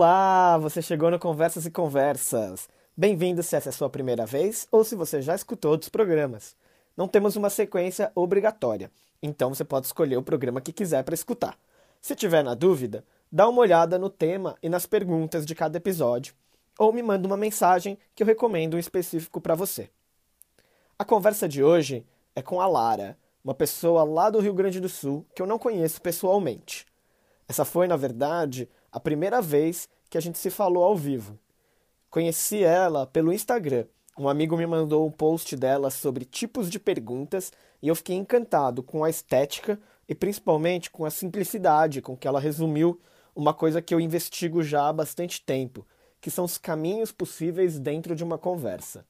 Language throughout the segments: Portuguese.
Olá, você chegou no Conversas e Conversas. Bem-vindo se essa é a sua primeira vez ou se você já escutou outros programas. Não temos uma sequência obrigatória, então você pode escolher o programa que quiser para escutar. Se tiver na dúvida, dá uma olhada no tema e nas perguntas de cada episódio, ou me manda uma mensagem que eu recomendo um específico para você. A conversa de hoje é com a Lara, uma pessoa lá do Rio Grande do Sul que eu não conheço pessoalmente. Essa foi, na verdade, a primeira vez que a gente se falou ao vivo. Conheci ela pelo Instagram. Um amigo me mandou um post dela sobre tipos de perguntas e eu fiquei encantado com a estética e principalmente com a simplicidade com que ela resumiu uma coisa que eu investigo já há bastante tempo, que são os caminhos possíveis dentro de uma conversa.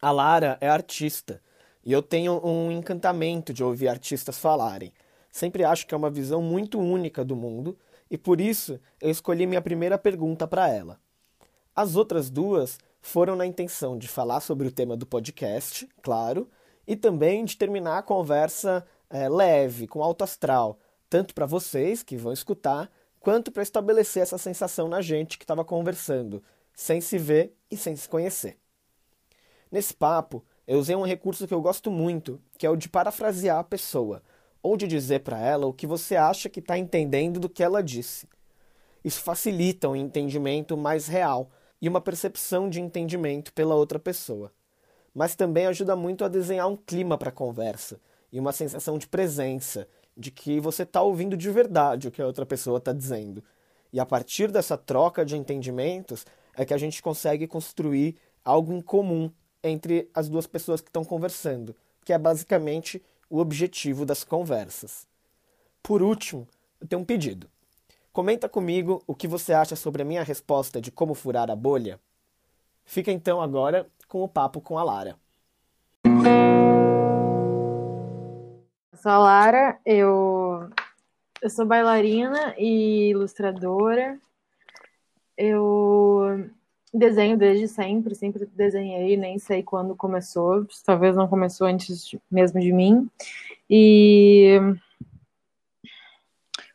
A Lara é artista e eu tenho um encantamento de ouvir artistas falarem. Sempre acho que é uma visão muito única do mundo e por isso eu escolhi minha primeira pergunta para ela. As outras duas foram na intenção de falar sobre o tema do podcast, claro, e também de terminar a conversa é, leve, com alto astral, tanto para vocês que vão escutar, quanto para estabelecer essa sensação na gente que estava conversando, sem se ver e sem se conhecer. Nesse papo, eu usei um recurso que eu gosto muito, que é o de parafrasear a pessoa ou de dizer para ela o que você acha que está entendendo do que ela disse. Isso facilita um entendimento mais real e uma percepção de entendimento pela outra pessoa. Mas também ajuda muito a desenhar um clima para a conversa e uma sensação de presença, de que você está ouvindo de verdade o que a outra pessoa está dizendo. E a partir dessa troca de entendimentos é que a gente consegue construir algo em comum entre as duas pessoas que estão conversando, que é basicamente o objetivo das conversas. Por último, eu tenho um pedido. Comenta comigo o que você acha sobre a minha resposta de como furar a bolha. Fica então agora com o papo com a Lara. Eu sou a Lara, eu, eu sou bailarina e ilustradora. Eu desenho desde sempre, sempre desenhei, nem sei quando começou, talvez não começou antes mesmo de mim. E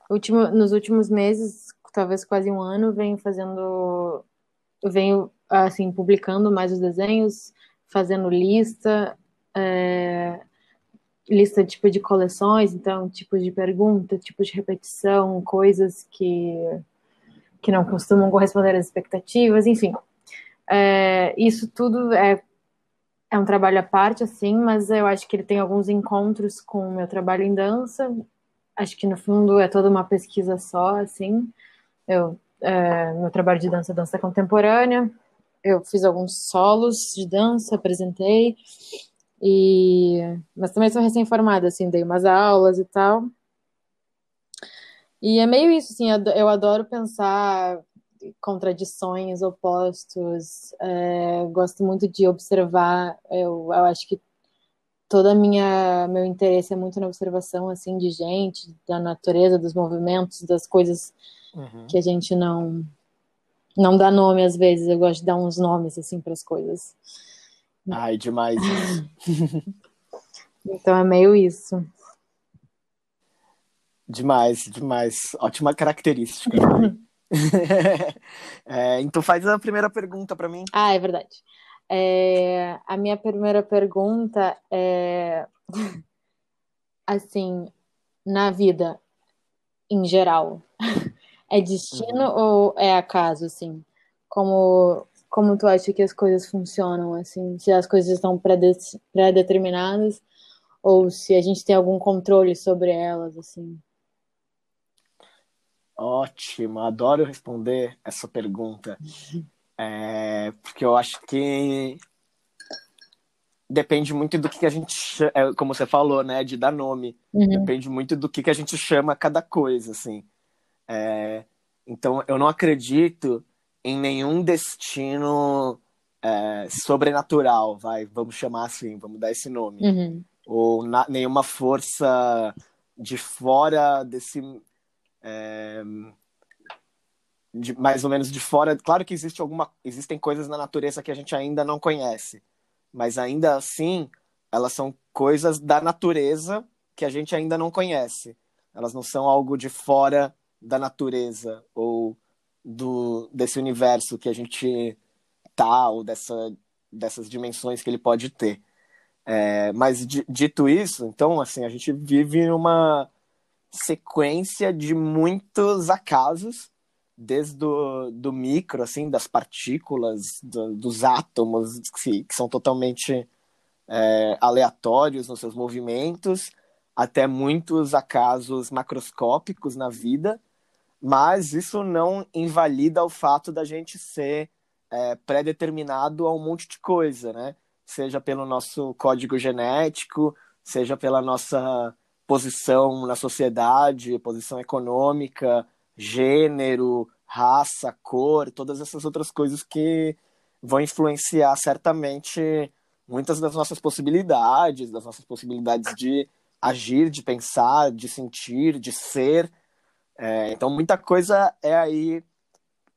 último, nos últimos meses, talvez quase um ano, venho fazendo, venho assim publicando mais os desenhos, fazendo lista, é, lista tipo de coleções, então tipo de pergunta, tipo de repetição, coisas que que não costumam corresponder às expectativas, enfim, é, isso tudo é, é um trabalho à parte, assim, mas eu acho que ele tem alguns encontros com o meu trabalho em dança. Acho que no fundo é toda uma pesquisa só, assim. Eu, é, meu trabalho de dança é dança contemporânea. Eu fiz alguns solos de dança, apresentei. E mas também sou recém-formada, assim, dei umas aulas e tal. E é meio isso, assim, eu adoro pensar contradições, opostos. É, gosto muito de observar. Eu, eu acho que toda minha meu interesse é muito na observação assim de gente, da natureza, dos movimentos, das coisas uhum. que a gente não não dá nome às vezes. Eu gosto de dar uns nomes assim para as coisas. Ai, demais. então é meio isso. Demais, demais. Ótima característica. é, então faz a primeira pergunta para mim. Ah, é verdade. É, a minha primeira pergunta é assim, na vida em geral, é destino uhum. ou é acaso, assim? Como, como tu acha que as coisas funcionam, assim? Se as coisas estão pré-determinadas ou se a gente tem algum controle sobre elas, assim? Ótimo, adoro responder essa pergunta. É, porque eu acho que depende muito do que a gente, é, como você falou, né, de dar nome. Uhum. Depende muito do que a gente chama cada coisa, assim. É, então, eu não acredito em nenhum destino é, sobrenatural, vai, vamos chamar assim, vamos dar esse nome. Uhum. Ou na, nenhuma força de fora desse é, de, mais ou menos de fora. Claro que existe alguma, existem coisas na natureza que a gente ainda não conhece, mas ainda assim elas são coisas da natureza que a gente ainda não conhece. Elas não são algo de fora da natureza ou do, desse universo que a gente tá, ou dessa, dessas dimensões que ele pode ter. É, mas dito isso, então, assim, a gente vive uma sequência de muitos acasos, desde o do micro, assim, das partículas, do, dos átomos, que, que são totalmente é, aleatórios nos seus movimentos, até muitos acasos macroscópicos na vida, mas isso não invalida o fato da gente ser é, pré-determinado a um monte de coisa, né? Seja pelo nosso código genético, seja pela nossa posição na sociedade, posição econômica, gênero, raça, cor, todas essas outras coisas que vão influenciar certamente muitas das nossas possibilidades, das nossas possibilidades de agir, de pensar, de sentir, de ser. É, então, muita coisa é aí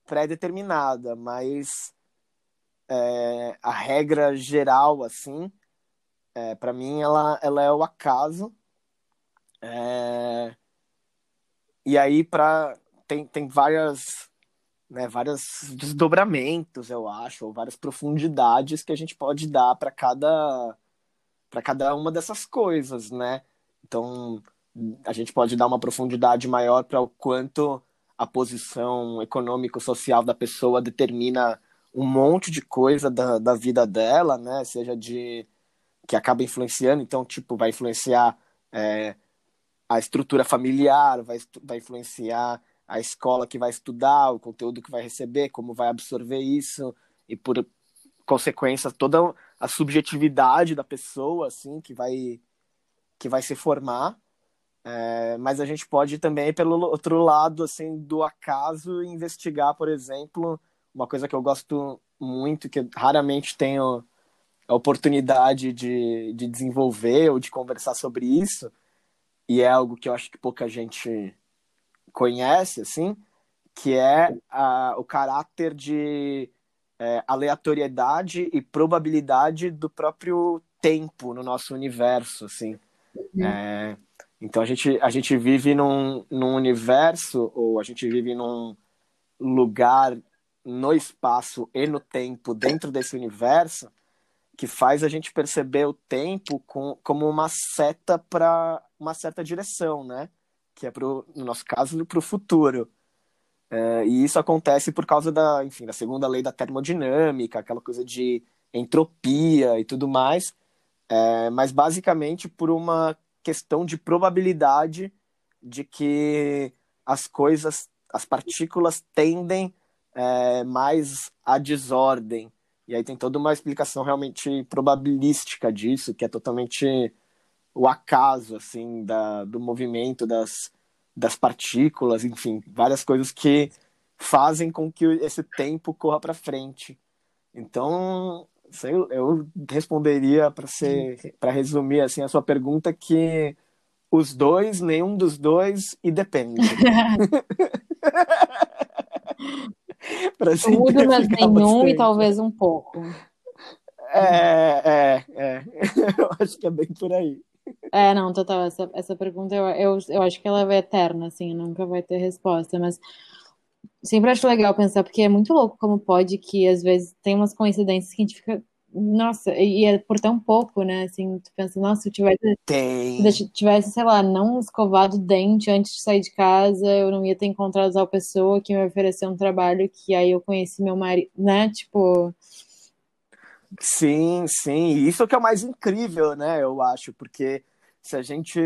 pré-determinada, mas é, a regra geral, assim, é, para mim, ela, ela é o acaso. É, e aí, pra, tem, tem várias, né, vários desdobramentos, eu acho, ou várias profundidades que a gente pode dar para cada, para cada uma dessas coisas, né? Então, a gente pode dar uma profundidade maior para o quanto a posição econômico-social da pessoa determina um monte de coisa da, da vida dela, né? Seja de que acaba influenciando, então, tipo, vai influenciar é, a estrutura familiar, vai, vai influenciar a escola que vai estudar, o conteúdo que vai receber, como vai absorver isso, e por consequência, toda a subjetividade da pessoa, assim, que vai que vai se formar, é, mas a gente pode também, pelo outro lado, assim, do acaso, investigar, por exemplo, uma coisa que eu gosto muito, que raramente tenho a oportunidade de, de desenvolver ou de conversar sobre isso, e é algo que eu acho que pouca gente conhece, assim, que é a, o caráter de é, aleatoriedade e probabilidade do próprio tempo no nosso universo, assim. Uhum. É, então a gente, a gente vive num, num universo, ou a gente vive num lugar no espaço e no tempo dentro desse universo que faz a gente perceber o tempo com, como uma seta para uma certa direção, né? Que é pro, no nosso caso para o futuro. É, e isso acontece por causa da, enfim, da segunda lei da termodinâmica, aquela coisa de entropia e tudo mais, é, mas basicamente por uma questão de probabilidade de que as coisas, as partículas tendem é, mais à desordem. E aí tem toda uma explicação realmente probabilística disso, que é totalmente o acaso, assim, da, do movimento das, das partículas, enfim, várias coisas que fazem com que esse tempo corra para frente. Então, sei, eu responderia para ser para resumir assim a sua pergunta que os dois, nenhum dos dois e depende. Tudo, mas nenhum bastante. e talvez um pouco. É, é, é. Eu acho que é bem por aí. É, não, total. Essa, essa pergunta eu, eu, eu acho que ela é eterna, assim, nunca vai ter resposta, mas sempre acho legal pensar, porque é muito louco como pode que às vezes tem umas coincidências que a gente fica. Nossa, e é por tão pouco, né? Assim, tu pensa, nossa, se eu tivesse, tem. se tivesse, sei lá, não escovado o dente antes de sair de casa, eu não ia ter encontrado tal pessoa que me ofereceu um trabalho que aí eu conheci meu marido, né? Tipo. Sim, sim. Isso que é o mais incrível, né? Eu acho, porque se a gente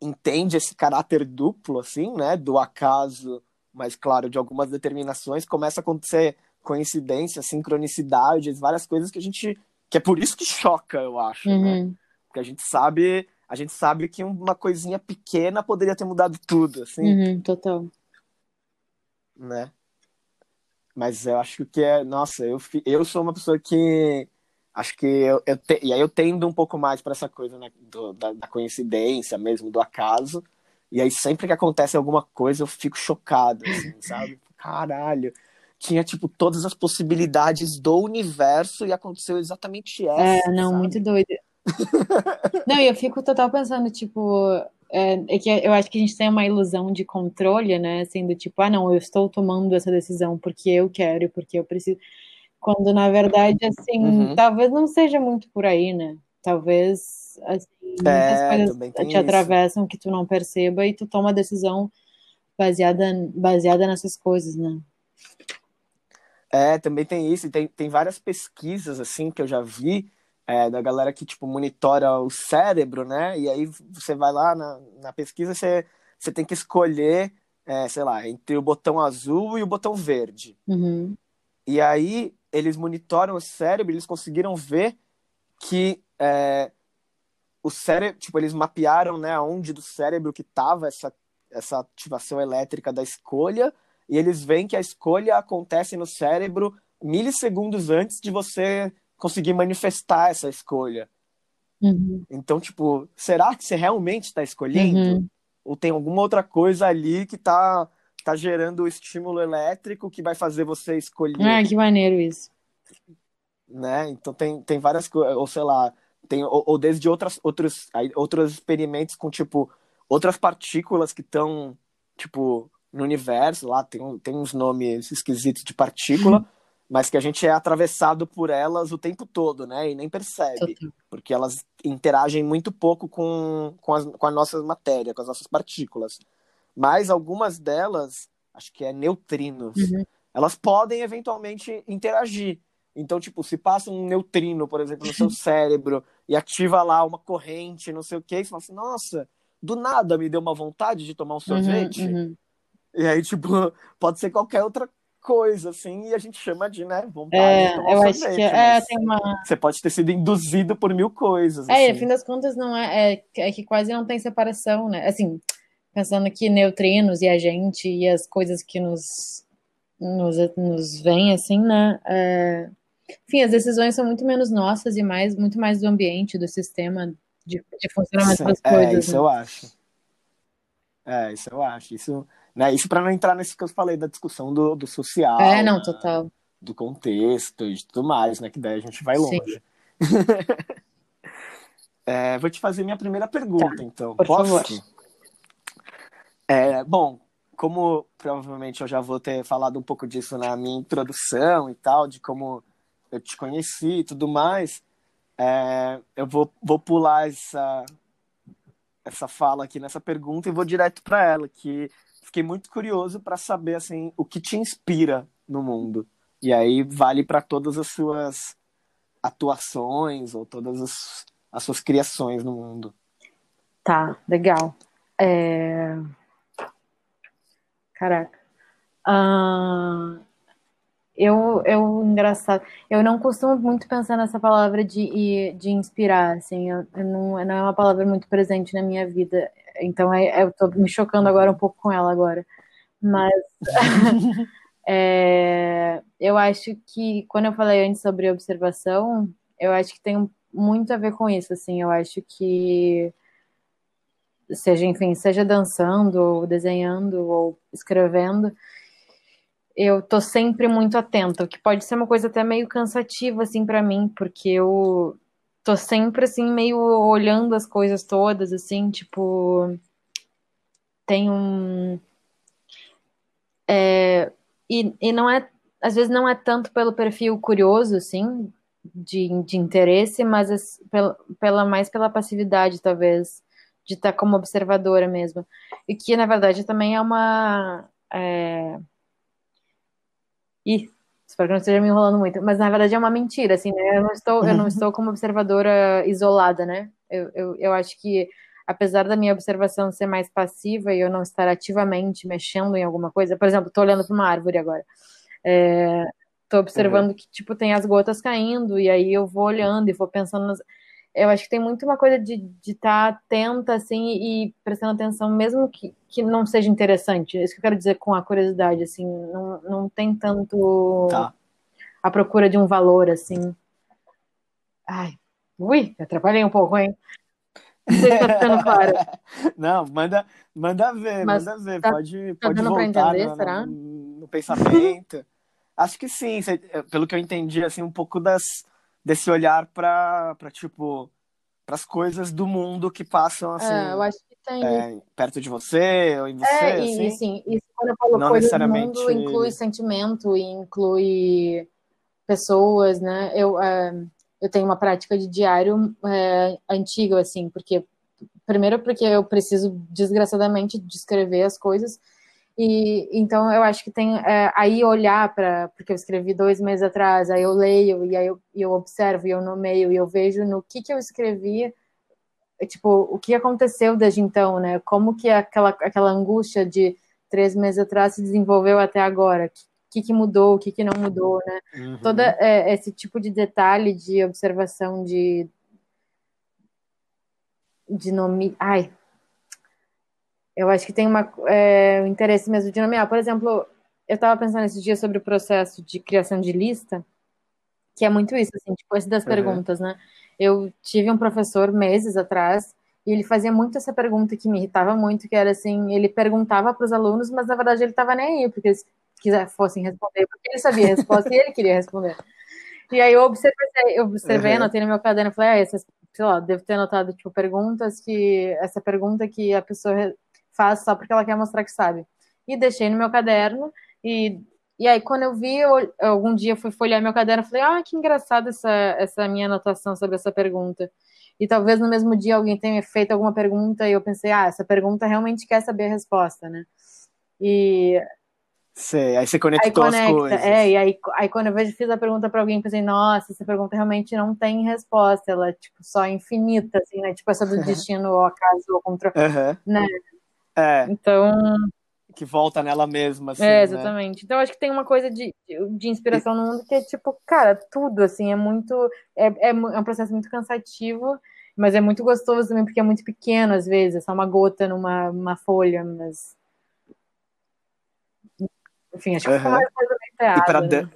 entende esse caráter duplo, assim, né? Do acaso mas claro, de algumas determinações começa a acontecer coincidências, sincronicidades, várias coisas que a gente que é por isso que choca, eu acho, né? uhum. né? Porque a gente sabe, a gente sabe que uma coisinha pequena poderia ter mudado tudo, assim. Uhum, total. Né? Mas eu acho que é, nossa, eu eu sou uma pessoa que acho que eu, eu te, e aí eu tendo um pouco mais para essa coisa né, do, da, da coincidência mesmo, do acaso. E aí sempre que acontece alguma coisa eu fico chocado, assim, sabe? Caralho. Tinha, tipo, todas as possibilidades do universo e aconteceu exatamente essa. É, não, sabe? muito doido. não, e eu fico total pensando, tipo, é, é, que eu acho que a gente tem uma ilusão de controle, né? Assim, do tipo, ah, não, eu estou tomando essa decisão porque eu quero, porque eu preciso. Quando, na verdade, assim, uhum. talvez não seja muito por aí, né? Talvez, assim, é, muitas coisas te isso. atravessam que tu não perceba e tu toma a decisão baseada, baseada nessas coisas, né? É, também tem isso. Tem, tem várias pesquisas, assim, que eu já vi, é, da galera que, tipo, monitora o cérebro, né? E aí você vai lá na, na pesquisa, você, você tem que escolher, é, sei lá, entre o botão azul e o botão verde. Uhum. E aí eles monitoram o cérebro, eles conseguiram ver que é, o cérebro, tipo, eles mapearam, né, onde do cérebro que tava essa, essa ativação elétrica da escolha, e eles veem que a escolha acontece no cérebro milissegundos antes de você conseguir manifestar essa escolha. Uhum. Então, tipo, será que você realmente está escolhendo? Uhum. Ou tem alguma outra coisa ali que está tá gerando o estímulo elétrico que vai fazer você escolher? Ah, que maneiro isso. Né? Então tem, tem várias coisas, ou sei lá, tem, ou, ou desde outras, outros, outros experimentos com, tipo, outras partículas que estão, tipo, no universo, lá tem, tem uns nomes esquisitos de partícula, mas que a gente é atravessado por elas o tempo todo, né? E nem percebe, porque elas interagem muito pouco com, com, as, com a nossa matéria, com as nossas partículas. Mas algumas delas, acho que é neutrinos, uhum. elas podem eventualmente interagir. Então, tipo, se passa um neutrino, por exemplo, no seu cérebro e ativa lá uma corrente, não sei o que, você fala assim, nossa, do nada me deu uma vontade de tomar um uhum, sorvete. Uhum, uhum. E aí, tipo, pode ser qualquer outra coisa, assim, e a gente chama de, né, vontade é, de tomar eu acho que é, tem uma... Você pode ter sido induzido por mil coisas. É, assim. no fim das contas, não é, é, é, que quase não tem separação, né? Assim, pensando que neutrinos e a gente e as coisas que nos, nos, nos vêm, assim, né? É... Enfim, as decisões são muito menos nossas e mais, muito mais do ambiente, do sistema de, de funcionamento das é, coisas. É, isso né? eu acho. É, isso eu acho. Isso né? Isso para não entrar nesse que eu falei da discussão do, do social. É, não, total. Do contexto e tudo mais, né? Que daí a gente vai longe. é, vou te fazer minha primeira pergunta, tá, então. Por Posso? favor. É, bom, como provavelmente eu já vou ter falado um pouco disso na minha introdução e tal, de como eu te conheci e tudo mais, é, eu vou, vou pular essa, essa fala aqui nessa pergunta e vou direto para ela, que fiquei muito curioso para saber assim o que te inspira no mundo. E aí vale para todas as suas atuações ou todas as, as suas criações no mundo. Tá, legal. É... Caraca. Uh, eu, eu, engraçado, eu não costumo muito pensar nessa palavra de, de inspirar, assim, eu, eu não, não é uma palavra muito presente na minha vida. Então é, é, eu tô me chocando agora um pouco com ela agora. Mas é, eu acho que quando eu falei antes sobre observação, eu acho que tem muito a ver com isso, assim, eu acho que seja, enfim, seja dançando, ou desenhando, ou escrevendo, eu tô sempre muito atenta, o que pode ser uma coisa até meio cansativa, assim, para mim, porque eu tô sempre assim, meio olhando as coisas todas, assim, tipo. Tem um. É, e, e não é. Às vezes não é tanto pelo perfil curioso, assim, de, de interesse, mas é pela, pela, mais pela passividade, talvez, de estar como observadora mesmo. E que, na verdade, também é uma. É... Ih, Espero que não esteja me enrolando muito, mas na verdade é uma mentira, assim, né? Eu não estou, eu não estou como observadora isolada, né? Eu, eu, eu acho que, apesar da minha observação ser mais passiva e eu não estar ativamente mexendo em alguma coisa, por exemplo, estou olhando para uma árvore agora, estou é, observando uhum. que, tipo, tem as gotas caindo, e aí eu vou olhando e vou pensando nas eu acho que tem muito uma coisa de estar tá atenta, assim, e prestando atenção, mesmo que, que não seja interessante. É isso que eu quero dizer com a curiosidade, assim, não, não tem tanto tá. a procura de um valor, assim. Ai, ui, atrapalhei um pouco, hein? Não sei se tá ficando claro. Não, manda, manda ver, Mas manda ver. Tá, pode, tá pode voltar entender, no, será? No, no pensamento. Acho que sim, pelo que eu entendi, assim, um pouco das desse olhar para tipo para as coisas do mundo que passam assim é, eu acho que é, perto de você ou em você? É, e, assim? sim, e quando eu falo não coisas necessariamente... do mundo, inclui sentimento e inclui pessoas, né? Eu, uh, eu tenho uma prática de diário uh, antiga, assim, porque primeiro porque eu preciso desgraçadamente descrever as coisas e então eu acho que tem é, aí olhar para porque eu escrevi dois meses atrás, aí eu leio e aí eu, eu observo e eu nomeio e eu vejo no que que eu escrevi, tipo o que aconteceu desde então, né? Como que aquela aquela angústia de três meses atrás se desenvolveu até agora? O que, que mudou? O que que não mudou, né? Uhum. Todo é, esse tipo de detalhe de observação de de nome, ai, eu acho que tem uma, é, um interesse mesmo de nomear. Por exemplo, eu estava pensando esses dias sobre o processo de criação de lista, que é muito isso, assim, tipo, esse das uhum. perguntas, né? Eu tive um professor meses atrás e ele fazia muito essa pergunta que me irritava muito, que era assim, ele perguntava para os alunos, mas na verdade ele estava nem aí, porque eles quiser, fossem responder, porque ele sabia a resposta e ele queria responder. E aí eu observei, eu observei, uhum. anotei no meu caderno e falei, ah, essas, sei lá, devo ter anotado, tipo, perguntas que, essa pergunta que a pessoa faz só porque ela quer mostrar que sabe. E deixei no meu caderno e e aí, quando eu vi, eu, algum dia fui folhear meu caderno, falei, ah, que engraçado essa, essa minha anotação sobre essa pergunta. E talvez no mesmo dia alguém tenha feito alguma pergunta e eu pensei, ah, essa pergunta realmente quer saber a resposta, né? E Sei, aí você conectou aí conecta, as coisas. É, e aí, aí quando eu vejo, fiz a pergunta para alguém, pensei, nossa, essa pergunta realmente não tem resposta, ela é, tipo, só infinita, assim, né? Tipo essa do destino ou acaso ou contra... Uhum. Né? É. Então... Que volta nela mesma, assim, É, né? exatamente. Né? Então, acho que tem uma coisa de, de inspiração no mundo que é, tipo, cara, tudo, assim, é muito... É, é, é um processo muito cansativo, mas é muito gostoso também, porque é muito pequeno, às vezes, é só uma gota numa uma folha, mas enfim, acho que uhum. mais coisa teatro, e para né?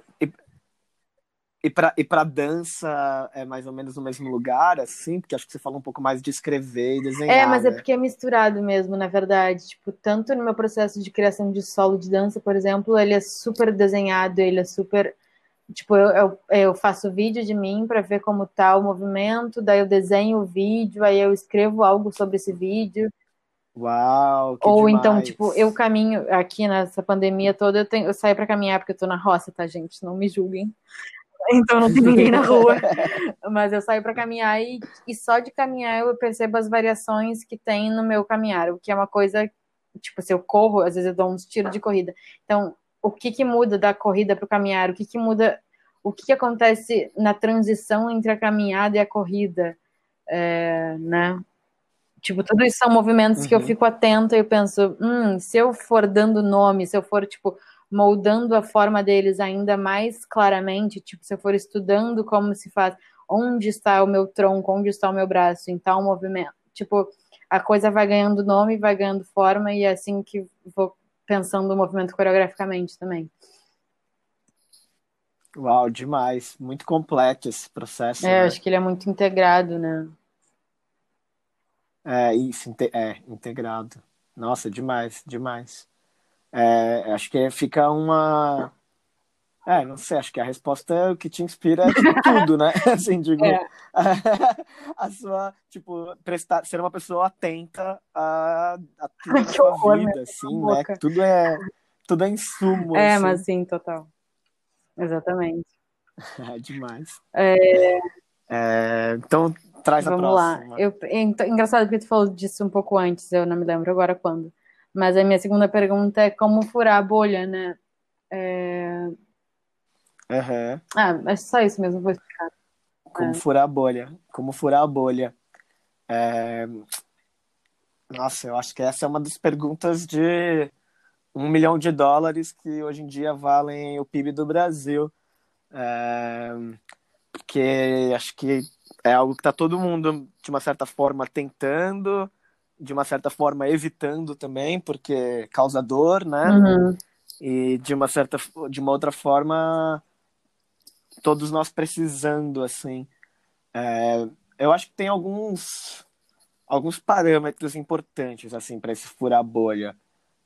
E, para e para dança é mais ou menos no mesmo lugar, assim, porque acho que você fala um pouco mais de escrever e desenhar. É, mas é né? é porque é misturado mesmo, na verdade. Tipo, tanto no meu processo de criação de solo de dança, por exemplo, ele é super desenhado, ele é super tipo, eu, eu, eu, faço vídeo de mim para ver como tá o movimento, daí eu desenho o vídeo, aí eu escrevo algo sobre esse vídeo. Uau! Ou então, demais. então, tipo, eu caminho aqui nessa pandemia toda, eu, tenho, eu saio para caminhar porque eu tô na roça, tá, gente? Não me julguem. Então não tem ninguém na rua. Mas eu saio para caminhar e, e só de caminhar eu percebo as variações que tem no meu caminhar, o que é uma coisa, tipo, se eu corro, às vezes eu dou uns tiros de corrida. Então, o que que muda da corrida para o caminhar? O que que muda? O que, que acontece na transição entre a caminhada e a corrida? É, né? Tipo, tudo isso são movimentos uhum. que eu uhum. fico atenta e eu penso, hum, se eu for dando nome, se eu for, tipo, moldando a forma deles ainda mais claramente, tipo, se eu for estudando como se faz, onde está o meu tronco, onde está o meu braço, em tal movimento, tipo, a coisa vai ganhando nome, vai ganhando forma e é assim que vou pensando o movimento coreograficamente também. Uau, demais. Muito completo esse processo. É, né? acho que ele é muito integrado, né? É, isso, é, integrado. Nossa, demais, demais. É, acho que fica uma. É, não sei, acho que a resposta é o que te inspira é tipo, tudo, né? Assim, digo, é. a sua, tipo, prestar, ser uma pessoa atenta a, a tudo da sua horror, vida, assim, né? Tudo é, tudo é insumo. É, assim. mas sim, total. Exatamente. É demais. É... É, então, Traz Vamos a próxima. lá. Eu, é engraçado que tu falou disso um pouco antes, eu não me lembro agora quando. Mas a minha segunda pergunta é como furar a bolha, né? É... Uhum. Ah, mas só isso mesmo, vou explicar. Como é. furar a bolha. Como furar a bolha. É... Nossa, eu acho que essa é uma das perguntas de um milhão de dólares que hoje em dia valem o PIB do Brasil. É... Porque acho que é algo que está todo mundo, de uma certa forma, tentando, de uma certa forma, evitando também, porque causa dor, né? Uhum. E de uma certa, de uma outra forma, todos nós precisando, assim. É, eu acho que tem alguns, alguns parâmetros importantes, assim, para esse furar a bolha.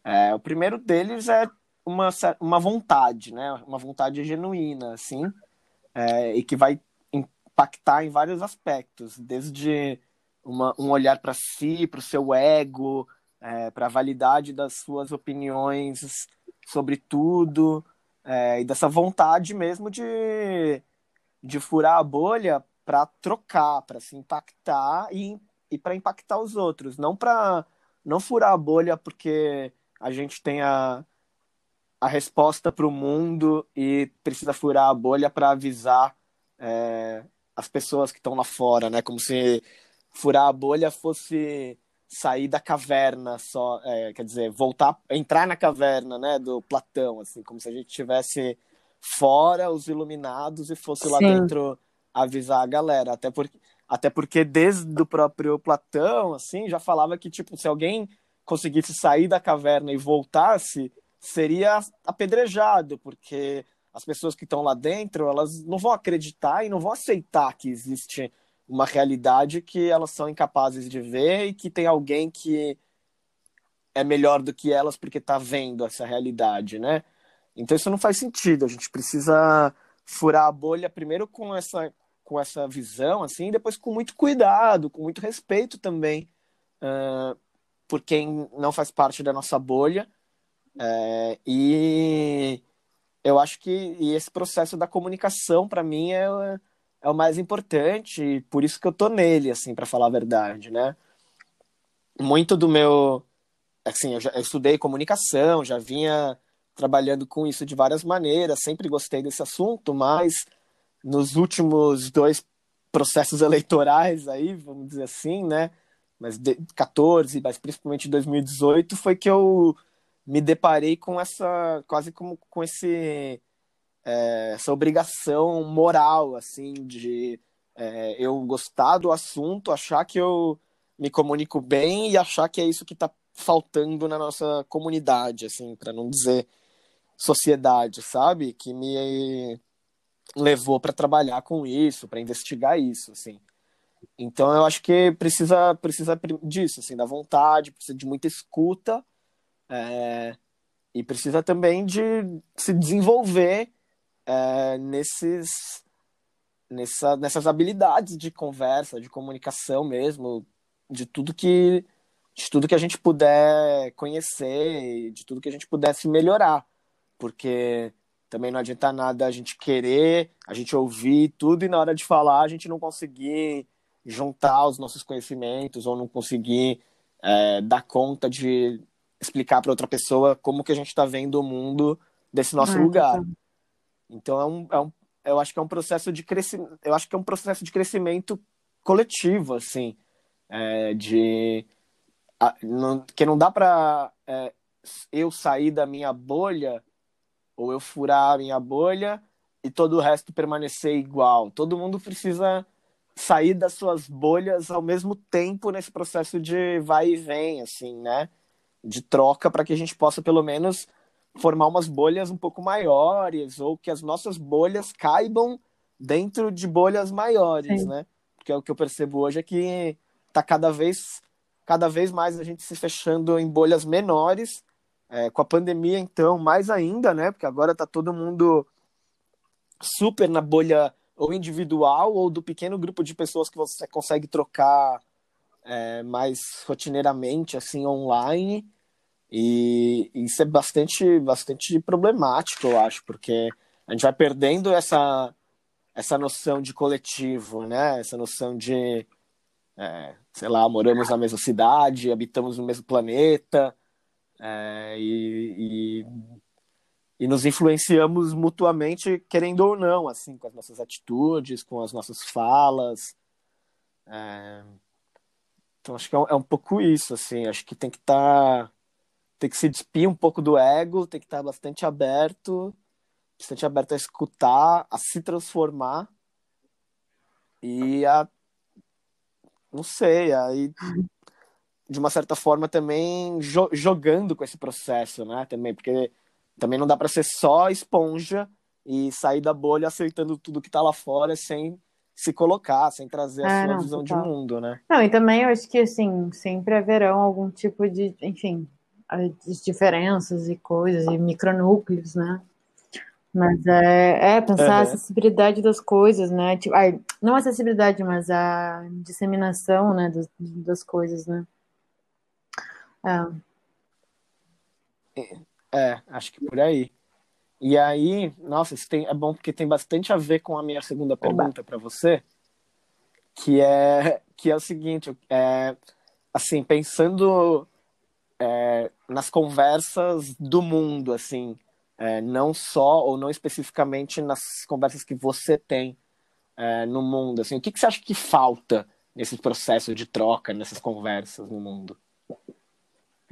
É, o primeiro deles é uma, uma vontade, né? Uma vontade genuína, assim, é, e que vai impactar em vários aspectos, desde uma, um olhar para si, para o seu ego, é, para a validade das suas opiniões sobre tudo, é, e dessa vontade mesmo de, de furar a bolha para trocar, para se impactar e, e para impactar os outros, não para não furar a bolha porque a gente tem a, a resposta para o mundo e precisa furar a bolha para avisar é, as pessoas que estão lá fora, né? Como se furar a bolha fosse sair da caverna só, é, quer dizer, voltar, entrar na caverna, né, do Platão, assim, como se a gente tivesse fora os iluminados e fosse Sim. lá dentro avisar a galera, até porque até porque desde o próprio Platão, assim, já falava que tipo, se alguém conseguisse sair da caverna e voltasse, seria apedrejado, porque as pessoas que estão lá dentro, elas não vão acreditar e não vão aceitar que existe uma realidade que elas são incapazes de ver e que tem alguém que é melhor do que elas porque está vendo essa realidade, né? Então isso não faz sentido. A gente precisa furar a bolha primeiro com essa com essa visão, assim, e depois com muito cuidado, com muito respeito também uh, por quem não faz parte da nossa bolha. Uh, e eu acho que esse processo da comunicação, para mim, é, é o mais importante, e por isso que eu tô nele, assim, para falar a verdade, né? Muito do meu. Assim, eu, já, eu estudei comunicação, já vinha trabalhando com isso de várias maneiras, sempre gostei desse assunto, mas nos últimos dois processos eleitorais aí, vamos dizer assim, né? Mas de 14, mas principalmente 2018 foi que eu me deparei com essa quase como com esse é, essa obrigação moral, assim, de é, eu gostar do assunto, achar que eu me comunico bem e achar que é isso que está faltando na nossa comunidade, assim, para não dizer sociedade, sabe? Que me levou para trabalhar com isso, para investigar isso, assim. Então eu acho que precisa precisa disso, assim, da vontade, precisa de muita escuta é, e precisa também de se desenvolver é, nesses, nessa, nessas habilidades de conversa, de comunicação mesmo, de tudo que de tudo que a gente puder conhecer, de tudo que a gente pudesse melhorar, porque também não adianta nada a gente querer, a gente ouvir tudo e na hora de falar a gente não conseguir juntar os nossos conhecimentos ou não conseguir é, dar conta de explicar para outra pessoa como que a gente está vendo o mundo desse nosso ah, lugar. Tá. Então é um, é um, eu acho que é um processo de crescimento, eu acho que é um processo de crescimento coletivo, assim, é, de a, não, que não dá para é, eu sair da minha bolha ou eu furar a minha bolha e todo o resto permanecer igual. Todo mundo precisa sair das suas bolhas ao mesmo tempo nesse processo de vai e vem, assim, né? De troca para que a gente possa pelo menos formar umas bolhas um pouco maiores ou que as nossas bolhas caibam dentro de bolhas maiores, Sim. né? Porque é o que eu percebo hoje é que tá cada vez cada vez mais a gente se fechando em bolhas menores. É, com a pandemia, então, mais ainda, né? Porque agora tá todo mundo super na bolha ou individual ou do pequeno grupo de pessoas que você consegue trocar é, mais rotineiramente, assim, online. E isso é bastante, bastante problemático, eu acho, porque a gente vai perdendo essa, essa noção de coletivo, né? Essa noção de, é, sei lá, moramos na mesma cidade, habitamos no mesmo planeta é, e, e, e, nos influenciamos mutuamente, querendo ou não, assim, com as nossas atitudes, com as nossas falas. É, então acho que é um, é pouco isso, assim. Acho que tem que estar tá tem que se despir um pouco do ego, tem que estar bastante aberto, bastante aberto a escutar, a se transformar e a não sei, aí de uma certa forma também jo jogando com esse processo, né? Também, porque também não dá para ser só esponja e sair da bolha aceitando tudo que tá lá fora sem se colocar, sem trazer a é, sua não, visão total. de mundo, né? Não, e também eu acho que assim, sempre haverão algum tipo de, enfim, as diferenças e coisas e micronúcleos, né? Mas é, é pensar uhum. a acessibilidade das coisas, né? Tipo, ai, não a acessibilidade, mas a disseminação, né, das, das coisas, né? É. é, acho que por aí. E aí, nossa, isso tem, é bom porque tem bastante a ver com a minha segunda pergunta para você, que é que é o seguinte, é, assim, pensando é, nas conversas do mundo, assim, é, não só ou não especificamente nas conversas que você tem é, no mundo, assim, o que, que você acha que falta nesse processo de troca, nessas conversas no mundo?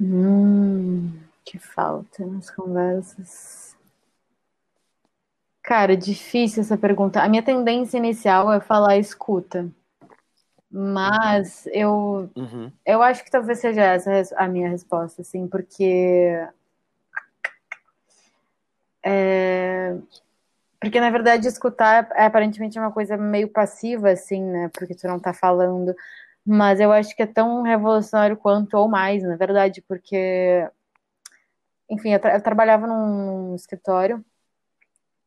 Hum, que falta nas conversas. Cara, difícil essa pergunta. A minha tendência inicial é falar escuta. Mas eu, uhum. eu acho que talvez seja essa a minha resposta, assim, porque. É, porque, na verdade, escutar é, aparentemente é uma coisa meio passiva, assim, né? Porque tu não tá falando. Mas eu acho que é tão revolucionário quanto, ou mais, na verdade, porque. Enfim, eu, tra eu trabalhava num escritório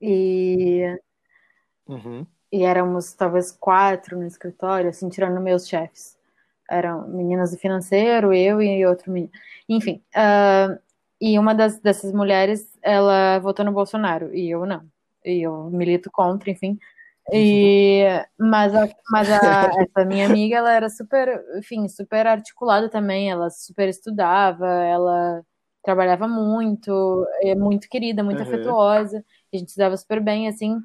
e. Uhum e éramos talvez quatro no escritório, assim, tirando meus chefes. Eram meninas do financeiro, eu e outro menino. Enfim, uh, e uma das, dessas mulheres, ela votou no Bolsonaro, e eu não. E eu milito contra, enfim. E, mas a, mas a, essa minha amiga, ela era super, enfim, super articulada também, ela super estudava, ela trabalhava muito, é muito querida, muito uhum. afetuosa, a gente se dava super bem, assim,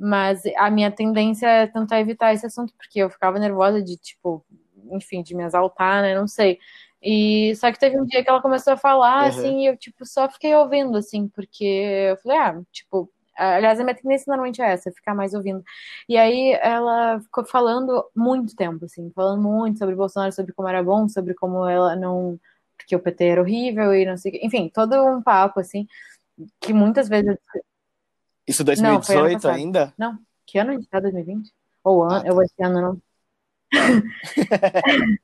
mas a minha tendência é tentar evitar esse assunto, porque eu ficava nervosa de, tipo, enfim, de me exaltar, né? Não sei. E só que teve um dia que ela começou a falar, uhum. assim, e eu, tipo, só fiquei ouvindo, assim, porque eu falei, ah, tipo, aliás, a minha tendência normalmente é essa, ficar mais ouvindo. E aí ela ficou falando muito tempo, assim, falando muito sobre Bolsonaro, sobre como era bom, sobre como ela não. Porque o PT era horrível e não sei. Enfim, todo um papo, assim, que muantas vezes isso 2018 não, ainda? Não. Que ano a gente tá 2020? Ou ano? Ah, tá. Eu esse ano não.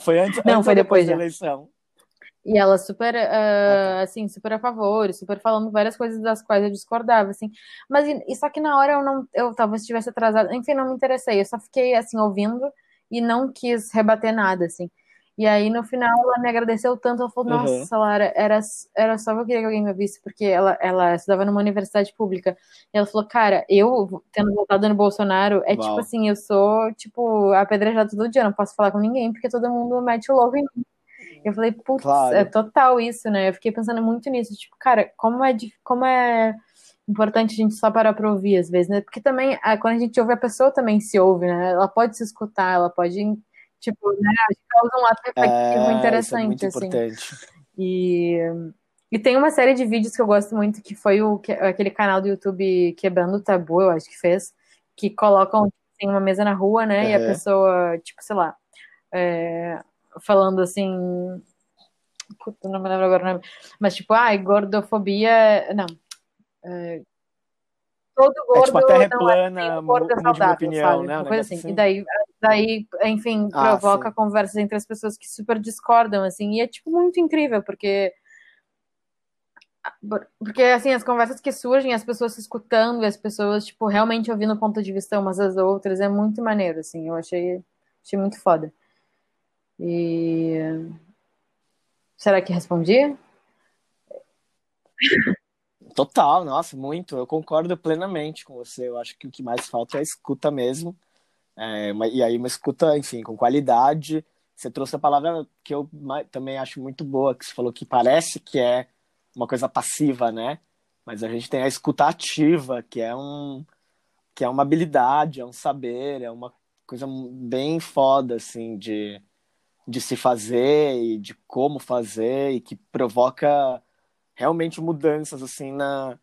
foi antes, não, antes foi depois, depois da eleição. E ela super, uh, assim, super a favor, super falando várias coisas das quais eu discordava, assim. Mas, e, só que na hora eu não, eu talvez estivesse atrasada, enfim, não me interessei. Eu só fiquei, assim, ouvindo e não quis rebater nada, assim. E aí, no final, ela me agradeceu tanto. Ela falou: Nossa, uhum. Lara, era, era só eu queria que alguém me visse, porque ela, ela estudava numa universidade pública. E ela falou: Cara, eu, tendo voltado no Bolsonaro, é tipo Uau. tipo assim: eu sou, tipo, apedrejada todo dia, não posso falar com ninguém, porque todo mundo mete o louco em mim. Eu falei: Putz, claro. é total isso, né? Eu fiquei pensando muito nisso. Tipo, cara, como é, como é importante a gente só parar para ouvir às vezes, né? Porque também, quando a gente ouve, a pessoa também se ouve, né? Ela pode se escutar, ela pode Tipo, né? Acho que causa um ato efetivo é, interessante, é assim. Importante. E, e tem uma série de vídeos que eu gosto muito, que foi o, que, aquele canal do YouTube Quebrando o Tabu, eu acho que fez, que colocam assim, uma mesa na rua, né? Uhum. E a pessoa, tipo, sei lá, é, falando assim. Puta, não me lembro agora o nome. Mas, tipo, ai, gordofobia. Não. É, todo gordo é, tipo, a terra é plana, é assim, gordo é saudável, opinião, sabe? Né? Uma coisa assim. assim. E daí, daí, enfim, ah, provoca sim. conversas entre as pessoas que super discordam, assim, e é, tipo, muito incrível, porque porque, assim, as conversas que surgem, as pessoas se escutando, as pessoas, tipo, realmente ouvindo o ponto de vista umas das outras, é muito maneiro, assim, eu achei, achei muito foda. E... Será que respondi? Total, nossa, muito. Eu concordo plenamente com você. Eu acho que o que mais falta é a escuta mesmo. É, e aí, uma escuta, enfim, com qualidade. Você trouxe a palavra que eu também acho muito boa, que você falou que parece que é uma coisa passiva, né? Mas a gente tem a escuta ativa, que é um que é uma habilidade, é um saber, é uma coisa bem foda, assim, de, de se fazer e de como fazer e que provoca realmente mudanças assim na,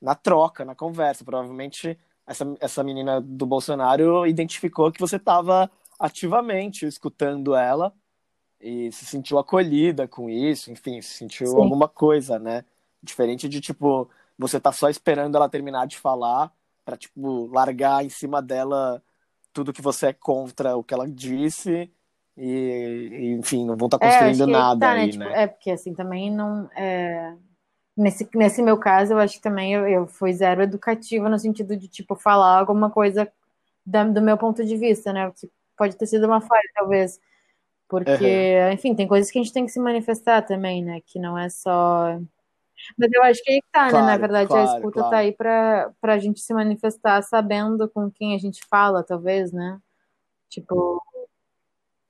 na troca, na conversa. Provavelmente essa, essa menina do Bolsonaro identificou que você estava ativamente escutando ela e se sentiu acolhida com isso, enfim, se sentiu Sim. alguma coisa, né? Diferente de tipo, você tá só esperando ela terminar de falar para tipo largar em cima dela tudo que você é contra o que ela disse e, e enfim, não vão estar tá é, construindo é, nada tá, né? aí, tipo, né? É porque assim também não é nesse, nesse meu caso, eu acho que também eu, eu fui zero educativa no sentido de, tipo, falar alguma coisa da, do meu ponto de vista, né? Que pode ter sido uma falha, talvez. Porque, uhum. enfim, tem coisas que a gente tem que se manifestar também, né? Que não é só. Mas eu acho que aí tá, claro, né? Na verdade, claro, a escuta claro. tá aí pra, pra gente se manifestar sabendo com quem a gente fala, talvez, né? Tipo.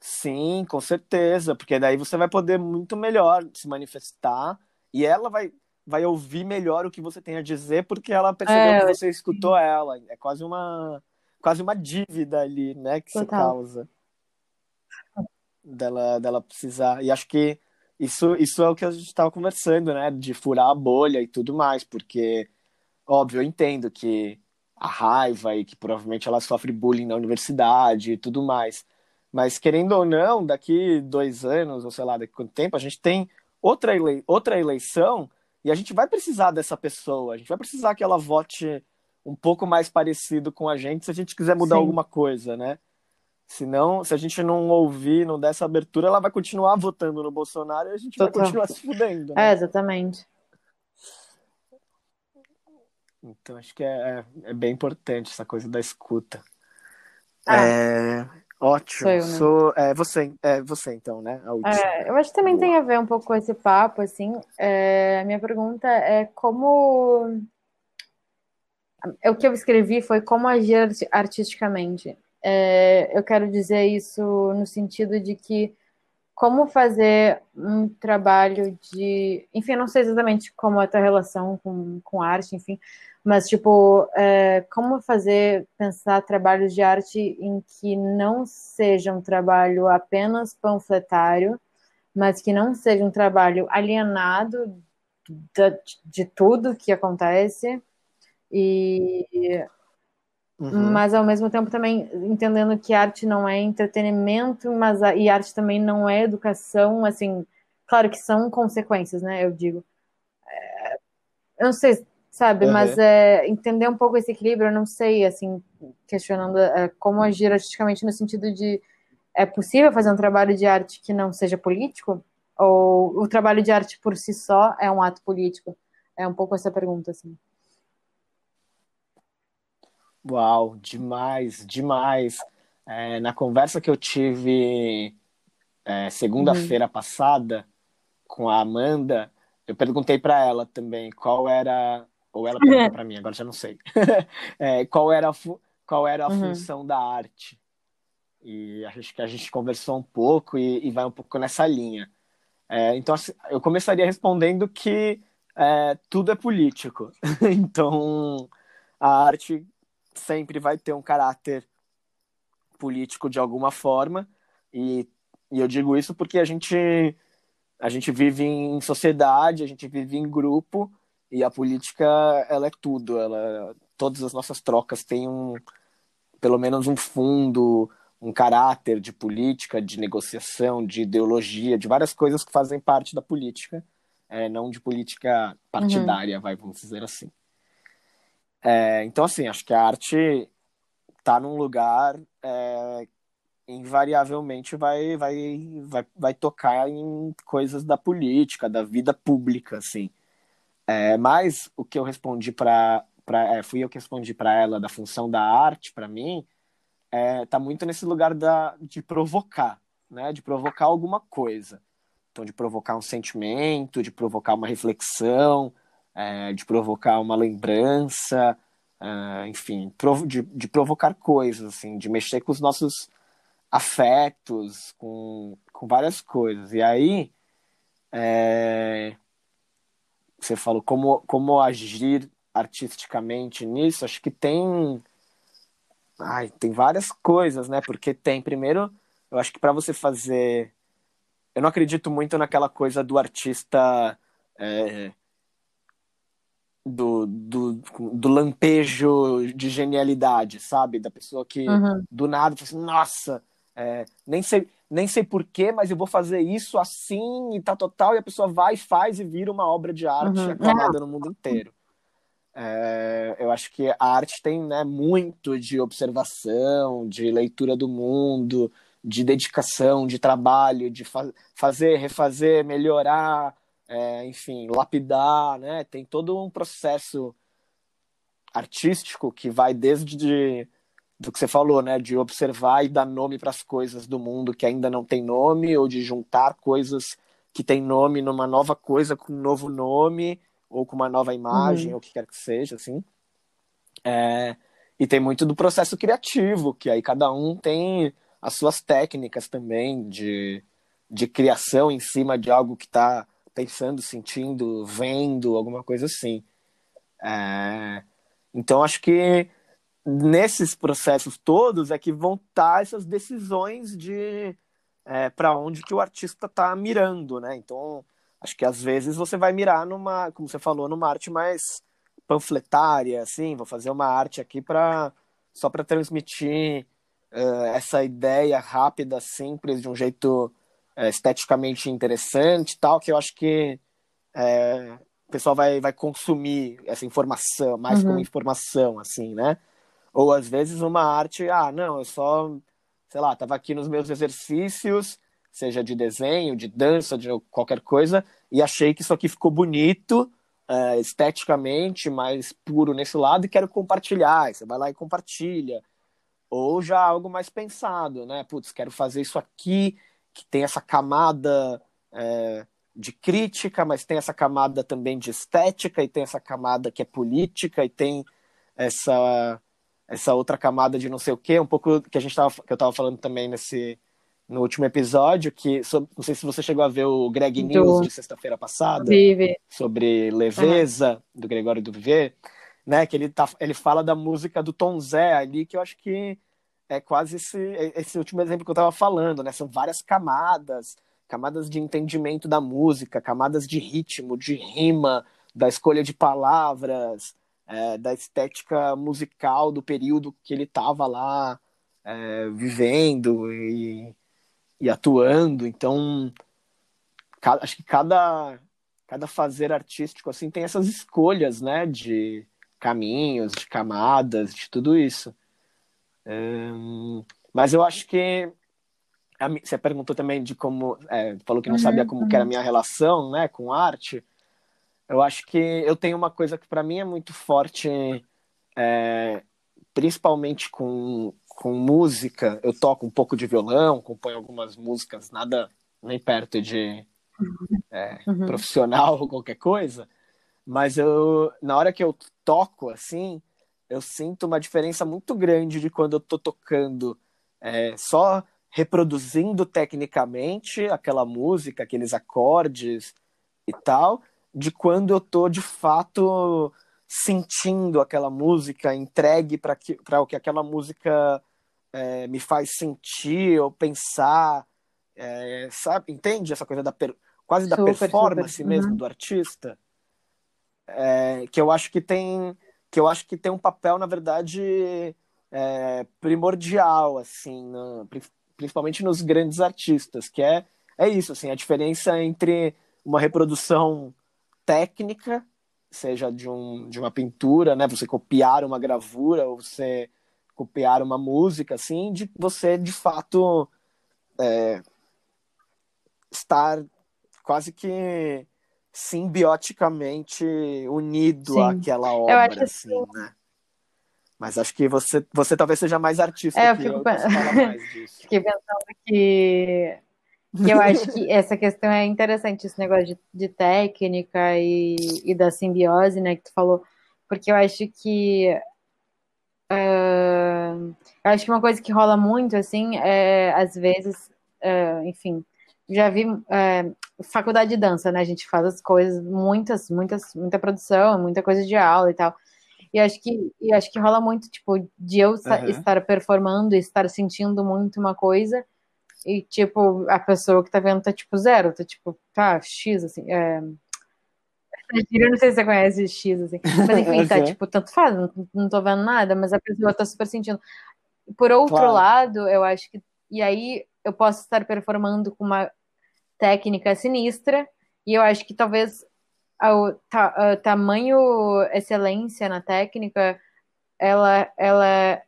Sim, com certeza, porque daí você vai poder muito melhor se manifestar e ela vai, vai ouvir melhor o que você tem a dizer porque ela percebeu é, que você escutou ela. É quase uma, quase uma dívida ali, né, que Total. se causa dela, dela precisar. E acho que isso, isso é o que a gente estava conversando, né? De furar a bolha e tudo mais, porque, óbvio, eu entendo que a raiva e que provavelmente ela sofre bullying na universidade e tudo mais. Mas, querendo ou não, daqui dois anos, ou sei lá, daqui quanto tempo, a gente tem outra, ele... outra eleição e a gente vai precisar dessa pessoa, a gente vai precisar que ela vote um pouco mais parecido com a gente se a gente quiser mudar Sim. alguma coisa, né? Senão, se a gente não ouvir, não der essa abertura, ela vai continuar votando no Bolsonaro e a gente Total. vai continuar se fudendo. Né? É, exatamente. Então, acho que é, é, é bem importante essa coisa da escuta. Ah. É, ótimo. Sou, eu, né? Sou é, você, é você, então, né? É, eu acho que também Boa. tem a ver um pouco com esse papo, assim. É, a minha pergunta é como... O que eu escrevi foi como agir artisticamente. É, eu quero dizer isso no sentido de que como fazer um trabalho de. Enfim, eu não sei exatamente como é a tua relação com, com arte, enfim, mas, tipo, é, como fazer, pensar trabalhos de arte em que não seja um trabalho apenas panfletário, mas que não seja um trabalho alienado de, de tudo que acontece e Uhum. Mas ao mesmo tempo também entendendo que arte não é entretenimento, mas a, e arte também não é educação, assim, claro que são consequências, né? Eu digo. É, eu não sei, sabe, uhum. mas é, entender um pouco esse equilíbrio, eu não sei, assim, questionando é, como agir artisticamente no sentido de é possível fazer um trabalho de arte que não seja político? Ou o trabalho de arte por si só é um ato político? É um pouco essa pergunta, assim. Uau, demais, demais. É, na conversa que eu tive é, segunda-feira uhum. passada com a Amanda, eu perguntei para ela também qual era, ou ela perguntou para mim, agora já não sei, é, qual era a, qual era a uhum. função da arte. E acho que a gente conversou um pouco e, e vai um pouco nessa linha. É, então, assim, eu começaria respondendo que é, tudo é político. então, a arte sempre vai ter um caráter político de alguma forma, e, e eu digo isso porque a gente, a gente vive em sociedade, a gente vive em grupo, e a política ela é tudo, ela, todas as nossas trocas têm um, pelo menos um fundo, um caráter de política, de negociação, de ideologia, de várias coisas que fazem parte da política, é, não de política partidária, uhum. vai, vamos dizer assim. É, então, assim, acho que a arte tá num lugar é, invariavelmente vai, vai, vai, vai tocar em coisas da política, da vida pública, assim. É, mas o que eu respondi para é, fui eu que respondi para ela da função da arte para mim é, tá muito nesse lugar da, de provocar, né? De provocar alguma coisa. Então, de provocar um sentimento, de provocar uma reflexão, é, de provocar uma lembrança, uh, enfim, de, de, provocar coisas, assim, de mexer com os nossos afetos, com, com várias coisas. E aí, é, você falou como, como agir artisticamente nisso, acho que tem. Ai, tem várias coisas, né? Porque tem, primeiro, eu acho que para você fazer. Eu não acredito muito naquela coisa do artista. É, do, do, do lampejo de genialidade, sabe? Da pessoa que uhum. do nada fala assim, nossa, é, nem sei nem sei porquê, mas eu vou fazer isso assim e tal, total, e a pessoa vai, faz e vira uma obra de arte uhum. aclamada no mundo inteiro. É, eu acho que a arte tem né, muito de observação, de leitura do mundo, de dedicação, de trabalho, de fa fazer, refazer, melhorar, é, enfim, lapidar, né? Tem todo um processo artístico que vai desde do que você falou, né, de observar e dar nome para as coisas do mundo que ainda não tem nome, ou de juntar coisas que têm nome numa nova coisa com um novo nome, ou com uma nova imagem, uhum. ou o que quer que seja, assim. É, e tem muito do processo criativo, que aí cada um tem as suas técnicas também de, de criação em cima de algo que está pensando, sentindo, vendo, alguma coisa assim. É, então acho que nesses processos todos é que vão estar essas decisões de é, para onde que o artista está mirando, né? Então, acho que às vezes você vai mirar numa, como você falou, numa arte mais panfletária, assim, vou fazer uma arte aqui para só para transmitir uh, essa ideia rápida, simples, de um jeito uh, esteticamente interessante, tal, que eu acho que uh, o pessoal vai, vai consumir essa informação, mais uhum. como informação, assim, né? Ou às vezes uma arte, ah, não, eu só, sei lá, estava aqui nos meus exercícios, seja de desenho, de dança, de qualquer coisa, e achei que isso aqui ficou bonito, uh, esteticamente, mais puro nesse lado, e quero compartilhar. você vai lá e compartilha. Ou já algo mais pensado, né? Putz, quero fazer isso aqui, que tem essa camada é, de crítica, mas tem essa camada também de estética, e tem essa camada que é política, e tem essa essa outra camada de não sei o quê, um pouco que a gente tava, que eu estava falando também nesse no último episódio, que não sei se você chegou a ver o Greg do... News de sexta-feira passada, Vive. sobre leveza uhum. do Gregório do Viver, né, que ele tá ele fala da música do Tom Zé ali, que eu acho que é quase esse, esse último exemplo que eu estava falando, né? São várias camadas, camadas de entendimento da música, camadas de ritmo, de rima, da escolha de palavras, é, da estética musical do período que ele estava lá é, vivendo e, e, atuando. Então, cada, acho que cada, cada fazer artístico assim tem essas escolhas, né, de caminhos, de camadas, de tudo isso. É, mas eu acho que você perguntou também de como é, falou que não sabia como era a uhum. minha relação né com arte eu acho que eu tenho uma coisa que para mim é muito forte, é, principalmente com, com música. Eu toco um pouco de violão, componho algumas músicas, nada nem perto de é, uhum. profissional ou qualquer coisa. Mas eu, na hora que eu toco assim, eu sinto uma diferença muito grande de quando eu tô tocando é, só reproduzindo tecnicamente aquela música, aqueles acordes e tal, de quando eu tô de fato sentindo aquela música, entregue para o que aquela música é, me faz sentir ou pensar, é, sabe? Entende essa coisa da per... quase da super, performance super. mesmo uhum. do artista, é, que eu acho que tem que eu acho que tem um papel na verdade é, primordial assim, no, principalmente nos grandes artistas, que é é isso assim, a diferença entre uma reprodução técnica, seja de, um, de uma pintura, né? Você copiar uma gravura ou você copiar uma música, assim, de você de fato é, estar quase que simbioticamente unido Sim. àquela obra, assim, assim, né? Mas acho que você, você talvez seja mais artista é, eu que fico... eu, Fiquei pensando que que eu acho que essa questão é interessante, esse negócio de, de técnica e, e, da simbiose, né, que tu falou, porque eu acho que uh, eu acho que uma coisa que rola muito, assim, é, às vezes, uh, enfim, já vi uh, faculdade de dança, né, a gente faz as coisas, muitas, muitas, muita produção, muita coisa de aula e tal, e acho que, e acho que rola muito, tipo, de eu uhum. estar performando e estar sentindo muito uma coisa, e, tipo, a pessoa que tá vendo tá, tipo, zero, tá, tipo, tá, X, assim, é... Eu não sei se você conhece X, assim. Mas, enfim, tá, tipo, tanto faz, não, não tô vendo nada, mas a pessoa tá super sentindo. Por outro claro. lado, eu acho que... E aí, eu posso estar performando com uma técnica sinistra, e eu acho que talvez o, ta, tamanho excelência na técnica ela, ela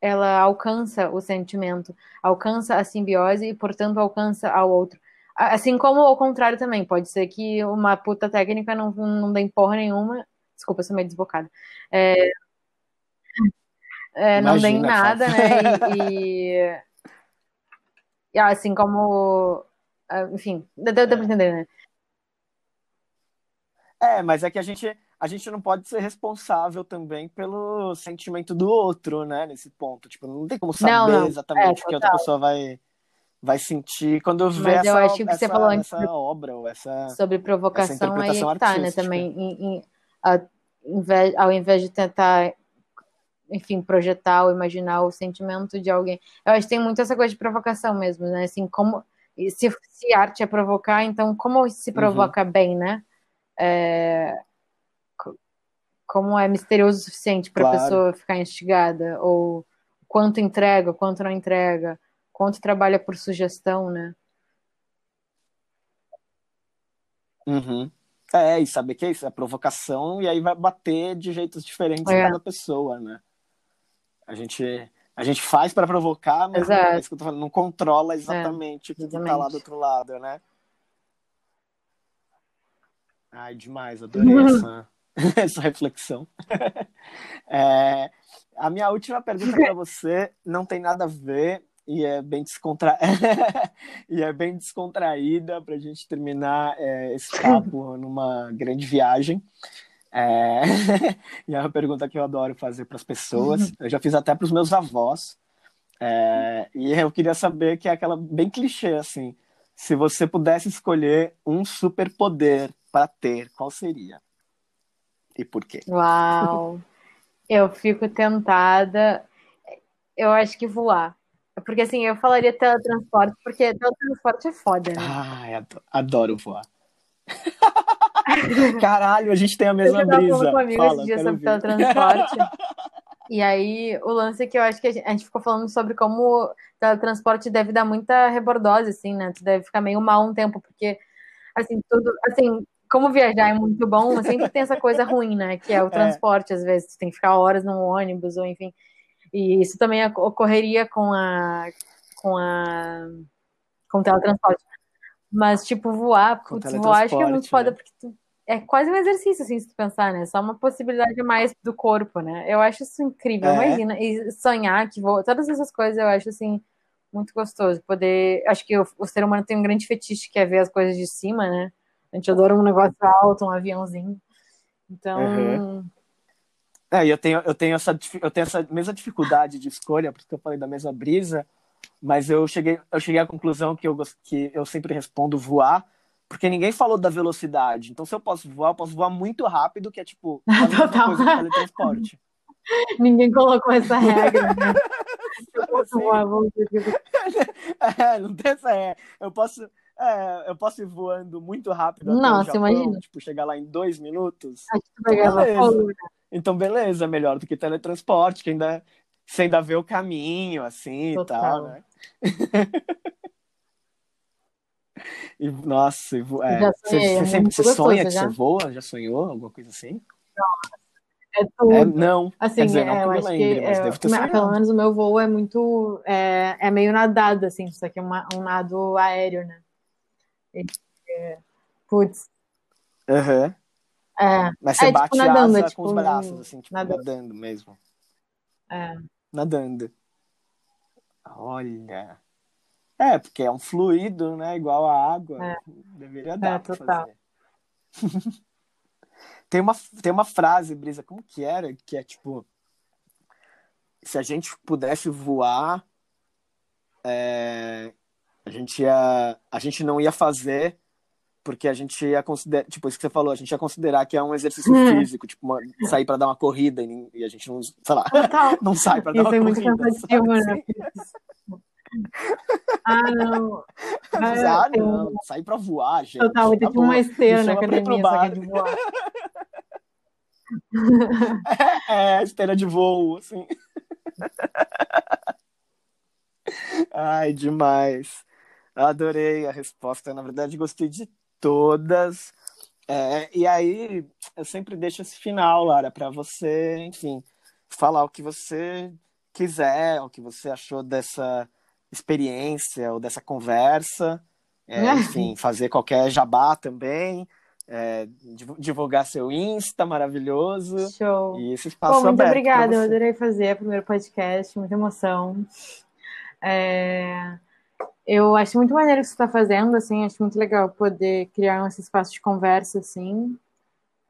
ela alcança o sentimento, alcança a simbiose e, portanto, alcança ao outro. Assim como ao contrário também, pode ser que uma puta técnica não, não dê porra nenhuma. Desculpa, eu sou meio desbocada. É, é, não dê nada, né? E, e, e, assim como. Ah, enfim, deu, deu pra entender, né? É, mas é que a gente, a gente não pode ser responsável também pelo sentimento do outro, né? Nesse ponto. Tipo, não tem como saber não, não. exatamente é, o que a outra pessoa vai vai sentir quando vê Mas essa, eu acho que essa, você falou antes essa obra ou essa sobre provocação essa aí é tá, né? Também em, em, ao invés de tentar enfim, projetar ou imaginar o sentimento de alguém. Eu acho que tem muito essa coisa de provocação mesmo, né? Assim, como se, se arte é provocar, então como se provoca uhum. bem, né? É, como é misterioso o suficiente para a claro. pessoa ficar instigada ou quanto entrega, quanto não entrega quanto trabalha por sugestão, né? Uhum. É, e saber que é isso, é provocação, e aí vai bater de jeitos diferentes é. em cada pessoa, né? A gente, a gente faz para provocar, mas não, é falando, não controla exatamente é, o que está lá do outro lado, né? Ai, demais, adorei essa, essa reflexão. é, a minha última pergunta para você não tem nada a ver, e é bem, descontra... e é bem descontraída para a gente terminar é, esse papo numa grande viagem. É... e é uma pergunta que eu adoro fazer para as pessoas. Eu já fiz até para os meus avós. É... E eu queria saber que é aquela bem clichê assim. Se você pudesse escolher um superpoder para ter, qual seria? E por quê? Uau! Eu fico tentada. Eu acho que voar. Porque assim, eu falaria teletransporte, porque teletransporte é foda, né? Ai, adoro voar. Caralho, a gente tem a mesma eu brisa. Eu com um amigo esse dia sobre teletransporte. e aí, o lance é que eu acho que a gente, a gente ficou falando sobre como teletransporte deve dar muita rebordose, assim, né? Tu deve ficar meio mal um tempo, porque, assim, tudo, assim, como viajar é muito bom, sempre tem essa coisa ruim, né? Que é o é. transporte, é. às vezes, tu tem que ficar horas num ônibus, ou enfim. E isso também ocorreria com a com a com o teletransporte. Mas, tipo, voar, putz, voar acho que é muito foda, né? porque tu, é quase um exercício, assim, se tu pensar, né? Só uma possibilidade mais do corpo, né? Eu acho isso incrível, é. imagina. E sonhar que voa, todas essas coisas eu acho, assim, muito gostoso. Poder. Acho que o, o, ser humano tem um grande fetiche que é ver as coisas de cima, né? A gente adora um negócio alto, um aviãozinho. Então. Uhum. É, eu tenho, eu tenho essa eu tenho essa mesma dificuldade de escolha, porque eu falei da mesma brisa, mas eu cheguei, eu cheguei à conclusão que eu, que eu sempre respondo voar, porque ninguém falou da velocidade. Então, se eu posso voar, eu posso voar muito rápido, que é tipo Total. coisa teletransporte. Ninguém colocou essa regra, né? Eu posso voar, vamos É, não tem essa é. Eu posso, é, eu posso ir voando muito rápido. Nossa, Japão, imagina. Tipo, chegar lá em dois minutos. Acho que tu vai ganhar então, beleza, melhor do que teletransporte, que ainda você ainda vê o caminho, assim Total. e tal, né? e, nossa, é, sonhei, você, sempre, você sonha que já? você voa? Já sonhou? Alguma coisa assim? É tudo. É, não. Assim, dizer, não é, eu acho lembre, que é, pelo menos o meu voo é muito. É, é meio nadado, assim, só que é uma, um nado aéreo, né? É, putz. Aham. Uhum. É. Mas você é, bate tipo, nadando, asa tipo, com os braços, assim, tipo, nadando, nadando mesmo. É. Nadando. Olha. É, porque é um fluido, né? Igual a água. É. Deveria dar é, pra total. fazer. tem, uma, tem uma frase, Brisa, como que era? Que é tipo. Se a gente pudesse voar, é, a gente ia, a gente não ia fazer porque a gente ia considerar, tipo, isso que você falou, a gente ia considerar que é um exercício hum. físico, tipo, uma, sair para dar uma corrida e, a gente não, sei lá, Total. não sai para dar uma isso corrida. Isso é muito cansativo, né? Ah, não. Ah, ah não. Sai pra voar, gente. Total, tem tá uma esteira na academia, só é de voar. É, é, esteira de voo, assim. Ai, demais. Adorei a resposta. Na verdade, gostei de todas. É, e aí, eu sempre deixo esse final, Lara, para você, enfim, falar o que você quiser, o que você achou dessa experiência ou dessa conversa. é, enfim, fazer qualquer jabá também, é, divulgar seu Insta maravilhoso. Show. E esse espaço Bom, muito obrigada, eu adorei fazer o primeiro podcast, muita emoção. É... Eu acho muito maneiro o que você está fazendo, assim, acho muito legal poder criar esse espaço de conversa, assim.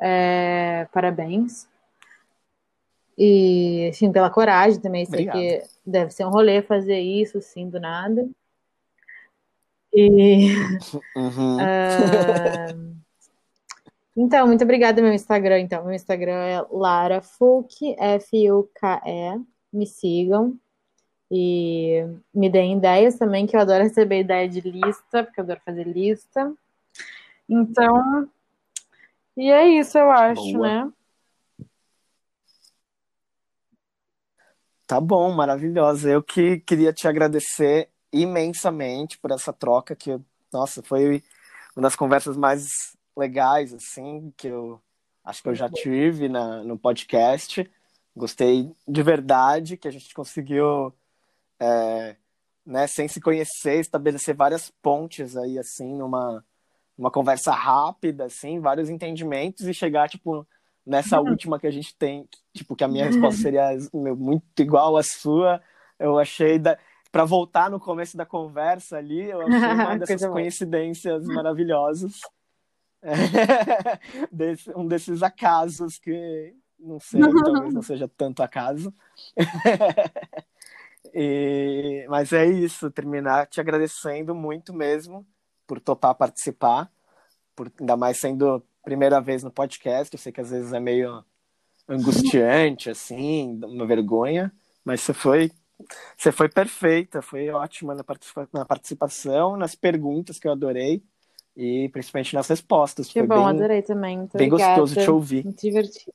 É... Parabéns. E, assim, pela coragem também, sei que deve ser um rolê fazer isso, assim, do nada. E... Uhum. Uh... Então, muito obrigada, meu Instagram. Então, meu Instagram é Lara Fuke, F-U-K-E. Me sigam. E me deem ideias também, que eu adoro receber ideia de lista, porque eu adoro fazer lista. Então, e é isso, eu acho, Boa. né? Tá bom, maravilhosa. Eu que queria te agradecer imensamente por essa troca que, nossa, foi uma das conversas mais legais, assim, que eu acho que eu já tive na, no podcast. Gostei de verdade que a gente conseguiu, é, né, sem se conhecer, estabelecer várias pontes aí, assim, numa uma conversa rápida, assim, vários entendimentos e chegar, tipo, nessa última que a gente tem, tipo, que a minha resposta seria muito igual à sua. Eu achei da para voltar no começo da conversa ali, eu achei uma dessas coincidências maravilhosas. Desse, um desses acasos que não sei, talvez não seja tanto acaso. E, mas é isso, terminar te agradecendo muito mesmo por topar participar, por ainda mais sendo primeira vez no podcast, eu sei que às vezes é meio angustiante assim, uma vergonha, mas você foi você foi perfeita, foi ótima na, participa na participação, nas perguntas que eu adorei e principalmente nas respostas. Que Foi bom, bem, adorei também. Muito bem obrigada. gostoso te ouvir. Muito divertido.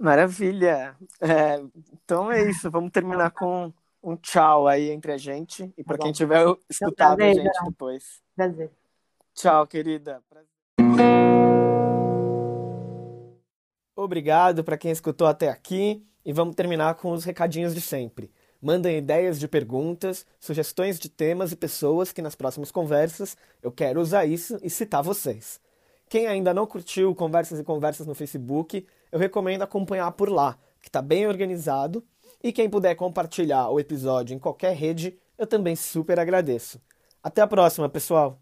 Maravilha. É, então é isso. Vamos terminar com um tchau aí entre a gente e para tá quem tiver escutado prazer, a gente depois. Prazer. Tchau, querida. Obrigado para quem escutou até aqui e vamos terminar com os recadinhos de sempre. Mandem ideias de perguntas, sugestões de temas e pessoas que nas próximas conversas eu quero usar isso e citar vocês. Quem ainda não curtiu Conversas e Conversas no Facebook, eu recomendo acompanhar por lá, que está bem organizado. E quem puder compartilhar o episódio em qualquer rede, eu também super agradeço. Até a próxima, pessoal!